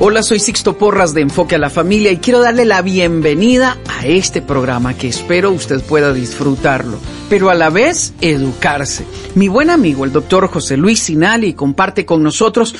Hola, soy Sixto Porras de Enfoque a la Familia y quiero darle la bienvenida a este programa que espero usted pueda disfrutarlo, pero a la vez educarse. Mi buen amigo, el doctor José Luis Sinali, comparte con nosotros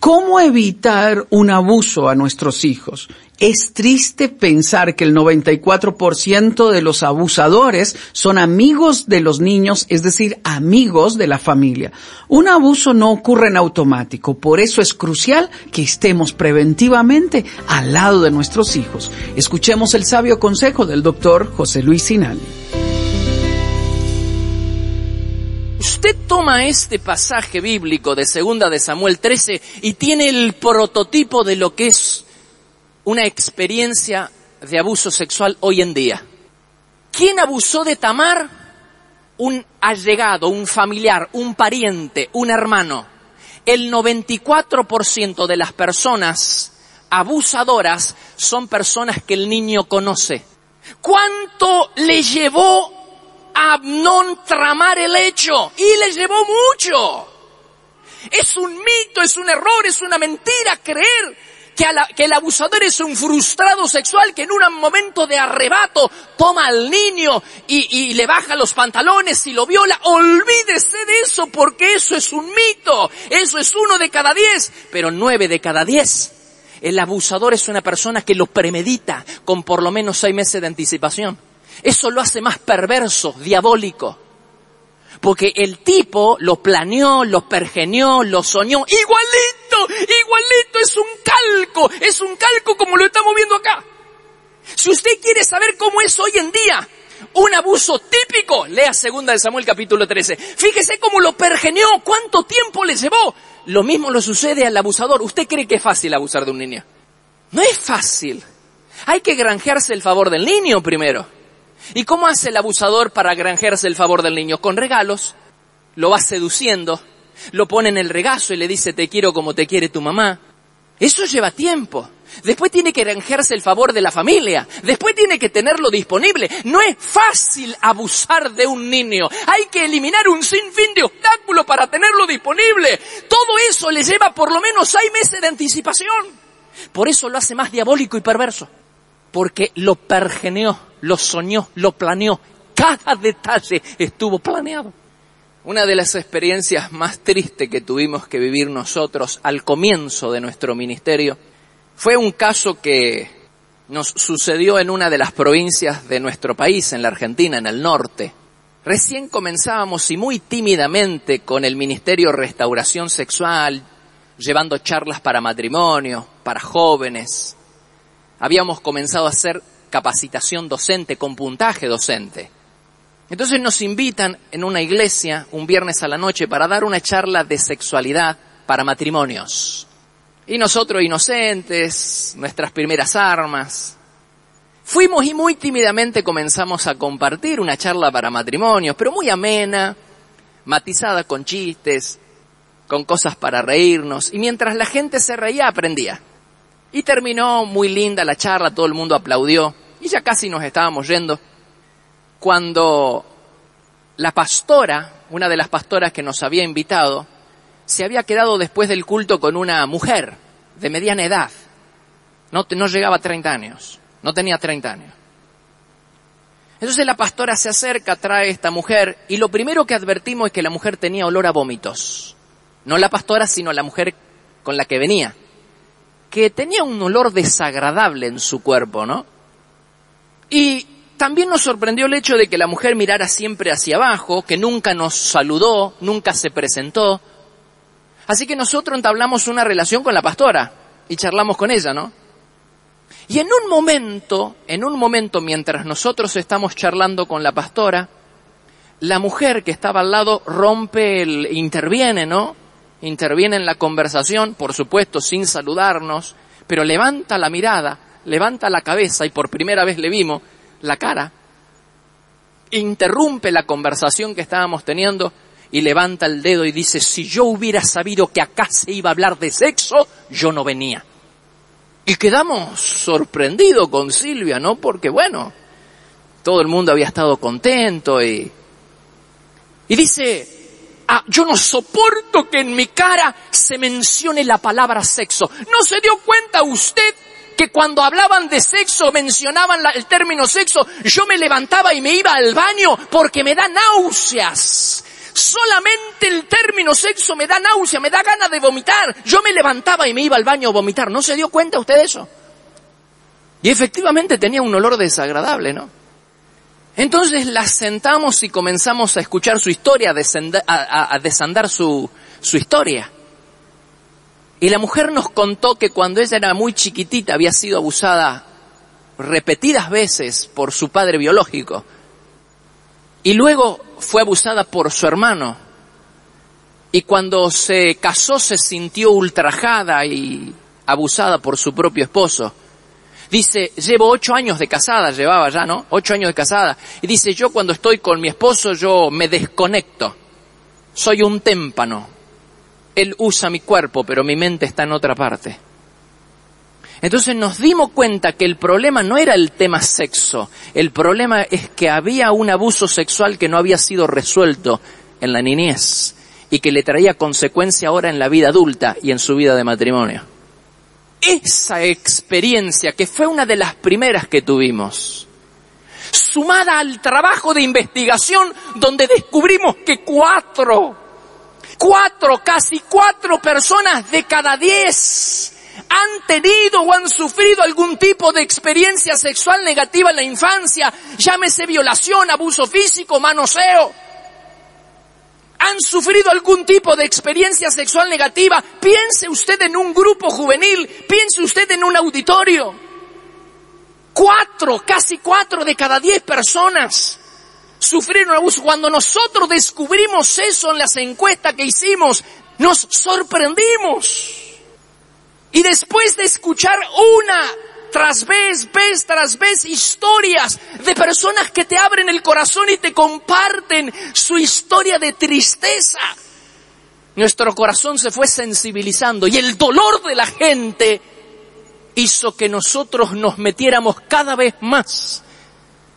¿Cómo evitar un abuso a nuestros hijos? Es triste pensar que el 94% de los abusadores son amigos de los niños, es decir, amigos de la familia. Un abuso no ocurre en automático, por eso es crucial que estemos preventivamente al lado de nuestros hijos. Escuchemos el sabio consejo del doctor José Luis Sinali. Usted toma este pasaje bíblico de segunda de Samuel 13 y tiene el prototipo de lo que es una experiencia de abuso sexual hoy en día. ¿Quién abusó de Tamar? Un allegado, un familiar, un pariente, un hermano. El 94% de las personas abusadoras son personas que el niño conoce. ¿Cuánto le llevó Abnón tramar el hecho y le llevó mucho. Es un mito, es un error, es una mentira creer que, que, el abusador es un frustrado sexual que en un momento de arrebato toma al niño y, y le baja los pantalones y lo viola. Olvídese de eso porque eso es un mito. Eso es uno de cada diez, pero nueve de cada diez. El abusador es una persona que lo premedita con por lo menos seis meses de anticipación. Eso lo hace más perverso, diabólico. Porque el tipo lo planeó, lo pergeneó, lo soñó. Igualito, igualito, es un calco, es un calco como lo estamos viendo acá. Si usted quiere saber cómo es hoy en día un abuso típico, lea segunda de Samuel capítulo 13. Fíjese cómo lo pergeneó, cuánto tiempo le llevó. Lo mismo lo sucede al abusador. ¿Usted cree que es fácil abusar de un niño? No es fácil. Hay que granjearse el favor del niño primero. ¿Y cómo hace el abusador para granjearse el favor del niño? Con regalos, lo va seduciendo, lo pone en el regazo y le dice te quiero como te quiere tu mamá. Eso lleva tiempo. Después tiene que granjearse el favor de la familia. Después tiene que tenerlo disponible. No es fácil abusar de un niño. Hay que eliminar un sinfín de obstáculos para tenerlo disponible. Todo eso le lleva por lo menos seis meses de anticipación. Por eso lo hace más diabólico y perverso. Porque lo pergeneó lo soñó, lo planeó. Cada detalle estuvo planeado. Una de las experiencias más tristes que tuvimos que vivir nosotros al comienzo de nuestro ministerio fue un caso que nos sucedió en una de las provincias de nuestro país, en la Argentina, en el norte. Recién comenzábamos y muy tímidamente con el Ministerio Restauración Sexual, llevando charlas para matrimonio, para jóvenes. Habíamos comenzado a hacer capacitación docente, con puntaje docente. Entonces nos invitan en una iglesia un viernes a la noche para dar una charla de sexualidad para matrimonios. Y nosotros inocentes, nuestras primeras armas, fuimos y muy tímidamente comenzamos a compartir una charla para matrimonios, pero muy amena, matizada con chistes. con cosas para reírnos, y mientras la gente se reía aprendía. Y terminó muy linda la charla, todo el mundo aplaudió, y ya casi nos estábamos yendo, cuando la pastora, una de las pastoras que nos había invitado, se había quedado después del culto con una mujer de mediana edad. No, no llegaba a 30 años, no tenía 30 años. Entonces la pastora se acerca, trae esta mujer y lo primero que advertimos es que la mujer tenía olor a vómitos. No la pastora, sino la mujer con la que venía. Que tenía un olor desagradable en su cuerpo, ¿no? Y también nos sorprendió el hecho de que la mujer mirara siempre hacia abajo, que nunca nos saludó, nunca se presentó. Así que nosotros entablamos una relación con la pastora y charlamos con ella, ¿no? Y en un momento, en un momento mientras nosotros estamos charlando con la pastora, la mujer que estaba al lado rompe el, interviene, ¿no? Interviene en la conversación, por supuesto, sin saludarnos, pero levanta la mirada, levanta la cabeza y por primera vez le vimos la cara, interrumpe la conversación que estábamos teniendo y levanta el dedo y dice, si yo hubiera sabido que acá se iba a hablar de sexo, yo no venía. Y quedamos sorprendidos con Silvia, ¿no? Porque bueno, todo el mundo había estado contento y... Y dice, ah, yo no soporto que en mi cara se mencione la palabra sexo. ¿No se dio cuenta usted que cuando hablaban de sexo, mencionaban el término sexo, yo me levantaba y me iba al baño porque me da náuseas? Solamente el término sexo me da náusea, me da ganas de vomitar. Yo me levantaba y me iba al baño a vomitar. ¿No se dio cuenta usted de eso? Y efectivamente tenía un olor desagradable, ¿no? Entonces la sentamos y comenzamos a escuchar su historia, a, desandar su, su historia. Y la mujer nos contó que cuando ella era muy chiquitita había sido abusada repetidas veces por su padre biológico. Y luego fue abusada por su hermano. Y cuando se casó se sintió ultrajada y abusada por su propio esposo. Dice, llevo ocho años de casada, llevaba ya, ¿no? Ocho años de casada. Y dice, yo cuando estoy con mi esposo yo me desconecto. Soy un témpano. Él usa mi cuerpo, pero mi mente está en otra parte. Entonces nos dimos cuenta que el problema no era el tema sexo, el problema es que había un abuso sexual que no había sido resuelto en la niñez y que le traía consecuencia ahora en la vida adulta y en su vida de matrimonio. Esa experiencia, que fue una de las primeras que tuvimos, sumada al trabajo de investigación donde descubrimos que cuatro, cuatro, casi cuatro personas de cada diez han tenido o han sufrido algún tipo de experiencia sexual negativa en la infancia, llámese violación, abuso físico, manoseo, han sufrido algún tipo de experiencia sexual negativa, piense usted en un grupo juvenil, piense usted en un auditorio. Cuatro, casi cuatro de cada diez personas sufrieron abuso. Cuando nosotros descubrimos eso en las encuestas que hicimos, nos sorprendimos. Y después de escuchar una tras vez, vez tras vez historias de personas que te abren el corazón y te comparten su historia de tristeza, nuestro corazón se fue sensibilizando y el dolor de la gente hizo que nosotros nos metiéramos cada vez más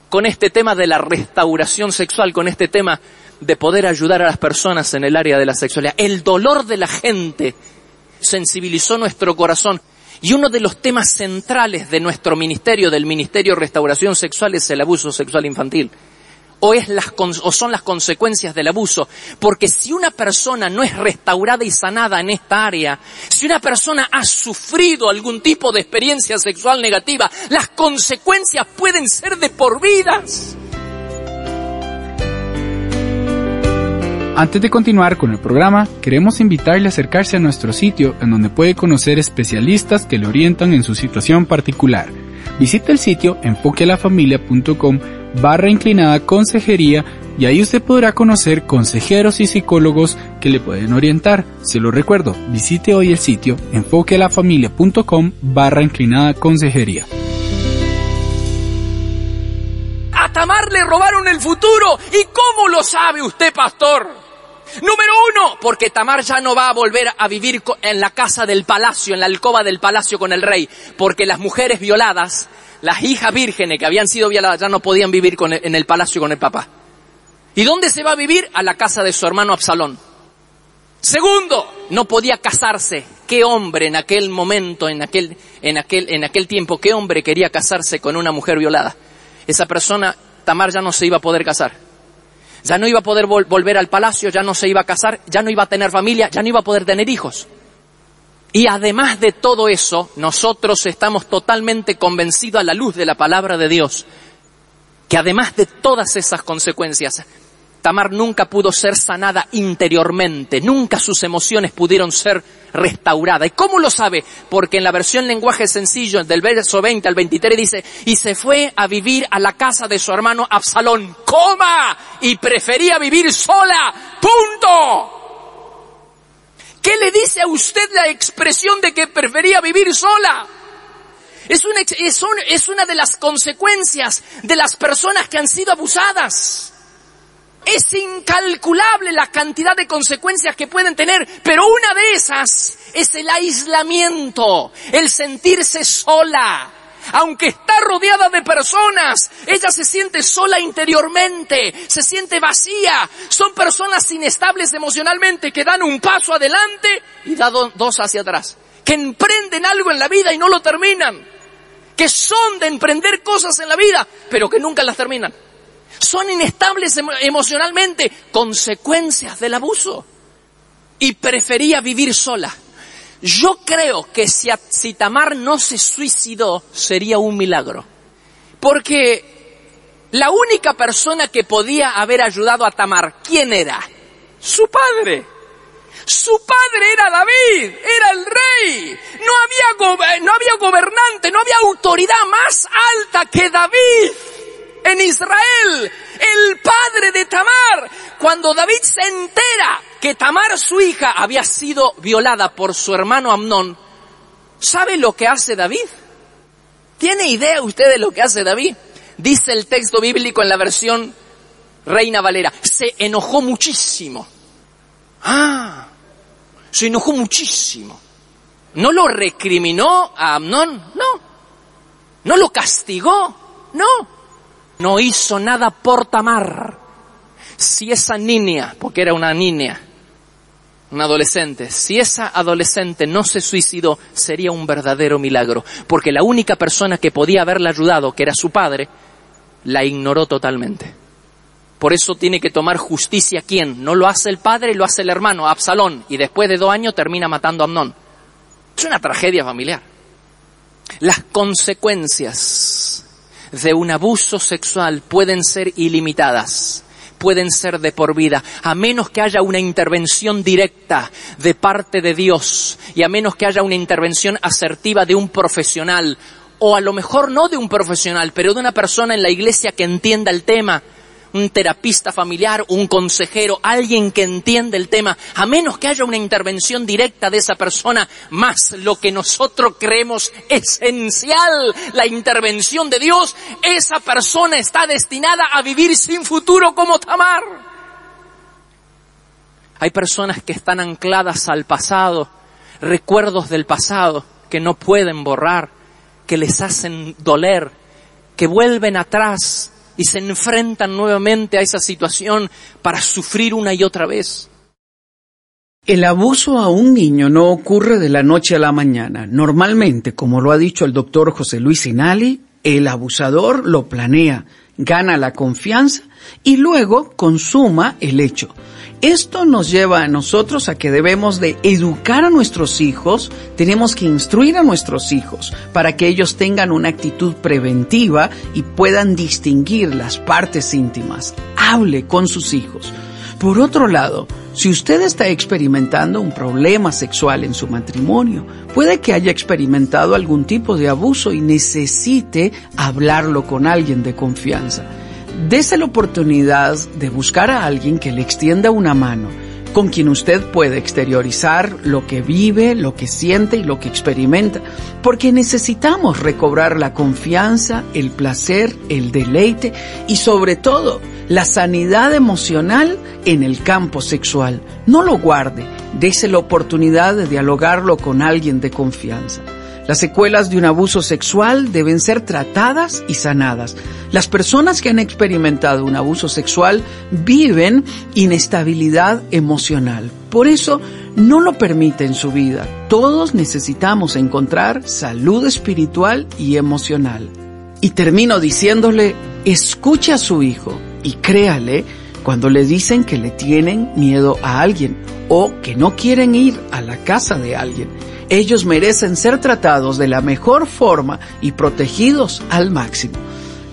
con este tema de la restauración sexual, con este tema de poder ayudar a las personas en el área de la sexualidad. El dolor de la gente sensibilizó nuestro corazón. Y uno de los temas centrales de nuestro ministerio, del Ministerio de Restauración Sexual, es el abuso sexual infantil. O, es las, o son las consecuencias del abuso. Porque si una persona no es restaurada y sanada en esta área, si una persona ha sufrido algún tipo de experiencia sexual negativa, las consecuencias pueden ser de por vidas. Antes de continuar con el programa, queremos invitarle a acercarse a nuestro sitio en donde puede conocer especialistas que le orientan en su situación particular. Visite el sitio enfoquealafamilia.com barra inclinada consejería y ahí usted podrá conocer consejeros y psicólogos que le pueden orientar. Se lo recuerdo, visite hoy el sitio enfoquealafamilia.com barra inclinada consejería. A le robaron el futuro. ¿Y cómo lo sabe usted, pastor? Número uno, porque Tamar ya no va a volver a vivir en la casa del palacio, en la alcoba del palacio con el rey, porque las mujeres violadas, las hijas vírgenes que habían sido violadas, ya no podían vivir en el palacio con el papá. ¿Y dónde se va a vivir? A la casa de su hermano Absalón. Segundo, no podía casarse. ¿Qué hombre en aquel momento, en aquel, en aquel, en aquel tiempo, qué hombre quería casarse con una mujer violada? Esa persona, Tamar, ya no se iba a poder casar. Ya no iba a poder volver al palacio, ya no se iba a casar, ya no iba a tener familia, ya no iba a poder tener hijos. Y además de todo eso, nosotros estamos totalmente convencidos a la luz de la palabra de Dios, que además de todas esas consecuencias, Tamar nunca pudo ser sanada interiormente, nunca sus emociones pudieron ser restauradas. ¿Y cómo lo sabe? Porque en la versión lenguaje sencillo del verso 20 al 23 dice, y se fue a vivir a la casa de su hermano Absalón, coma, y prefería vivir sola, punto. ¿Qué le dice a usted la expresión de que prefería vivir sola? Es una, es, es una de las consecuencias de las personas que han sido abusadas. Es incalculable la cantidad de consecuencias que pueden tener, pero una de esas es el aislamiento, el sentirse sola. Aunque está rodeada de personas, ella se siente sola interiormente, se siente vacía. Son personas inestables emocionalmente que dan un paso adelante y dan dos hacia atrás. Que emprenden algo en la vida y no lo terminan. Que son de emprender cosas en la vida, pero que nunca las terminan son inestables emocionalmente, consecuencias del abuso. Y prefería vivir sola. Yo creo que si, Tamar no se suicidó, sería un milagro. Porque la única persona que podía haber ayudado a Tamar, ¿quién era? Su padre. Su padre era David, era el rey. No había gobernante, no había autoridad más alta que David en Israel, el padre de Tamar. Cuando David se entera que Tamar, su hija, había sido violada por su hermano Amnón, ¿sabe lo que hace David? ¿Tiene idea usted de lo que hace David? Dice el texto bíblico en la versión Reina Valera, se enojó muchísimo. Ah, se enojó muchísimo. ¿No lo recriminó a Amnón? No. ¿No lo castigó? No no hizo nada por Tamar. Si esa niña, porque era una niña, una adolescente, si esa adolescente no se suicidó, sería un verdadero milagro, porque la única persona que podía haberla ayudado, que era su padre, la ignoró totalmente. Por eso tiene que tomar justicia quién. No lo hace el padre, lo hace el hermano, Absalón, y después de dos años termina matando a Amnón. Es una tragedia familiar. Las consecuencias de un abuso sexual pueden ser ilimitadas, pueden ser de por vida, a menos que haya una intervención directa de parte de Dios y a menos que haya una intervención asertiva de un profesional o a lo mejor no de un profesional, pero de una persona en la iglesia que entienda el tema un terapista familiar, un consejero, alguien que entiende el tema, a menos que haya una intervención directa de esa persona, más lo que nosotros creemos esencial, la intervención de Dios, esa persona está destinada a vivir sin futuro como Tamar. Hay personas que están ancladas al pasado, recuerdos del pasado que no pueden borrar, que les hacen doler, que vuelven atrás y se enfrentan nuevamente a esa situación para sufrir una y otra vez. El abuso a un niño no ocurre de la noche a la mañana. Normalmente, como lo ha dicho el doctor José Luis Sinali, el abusador lo planea, gana la confianza y luego consuma el hecho. Esto nos lleva a nosotros a que debemos de educar a nuestros hijos, tenemos que instruir a nuestros hijos para que ellos tengan una actitud preventiva y puedan distinguir las partes íntimas. Hable con sus hijos. Por otro lado, si usted está experimentando un problema sexual en su matrimonio, puede que haya experimentado algún tipo de abuso y necesite hablarlo con alguien de confianza. Dese la oportunidad de buscar a alguien que le extienda una mano, con quien usted puede exteriorizar lo que vive, lo que siente y lo que experimenta, porque necesitamos recobrar la confianza, el placer, el deleite y sobre todo la sanidad emocional en el campo sexual. No lo guarde, dése la oportunidad de dialogarlo con alguien de confianza. Las secuelas de un abuso sexual deben ser tratadas y sanadas. Las personas que han experimentado un abuso sexual viven inestabilidad emocional. Por eso, no lo permite en su vida. Todos necesitamos encontrar salud espiritual y emocional. Y termino diciéndole, escuche a su hijo y créale cuando le dicen que le tienen miedo a alguien o que no quieren ir a la casa de alguien. Ellos merecen ser tratados de la mejor forma y protegidos al máximo.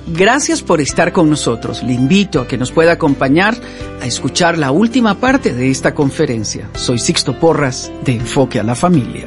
Gracias por estar con nosotros. Le invito a que nos pueda acompañar a escuchar la última parte de esta conferencia. Soy Sixto Porras de Enfoque a la Familia.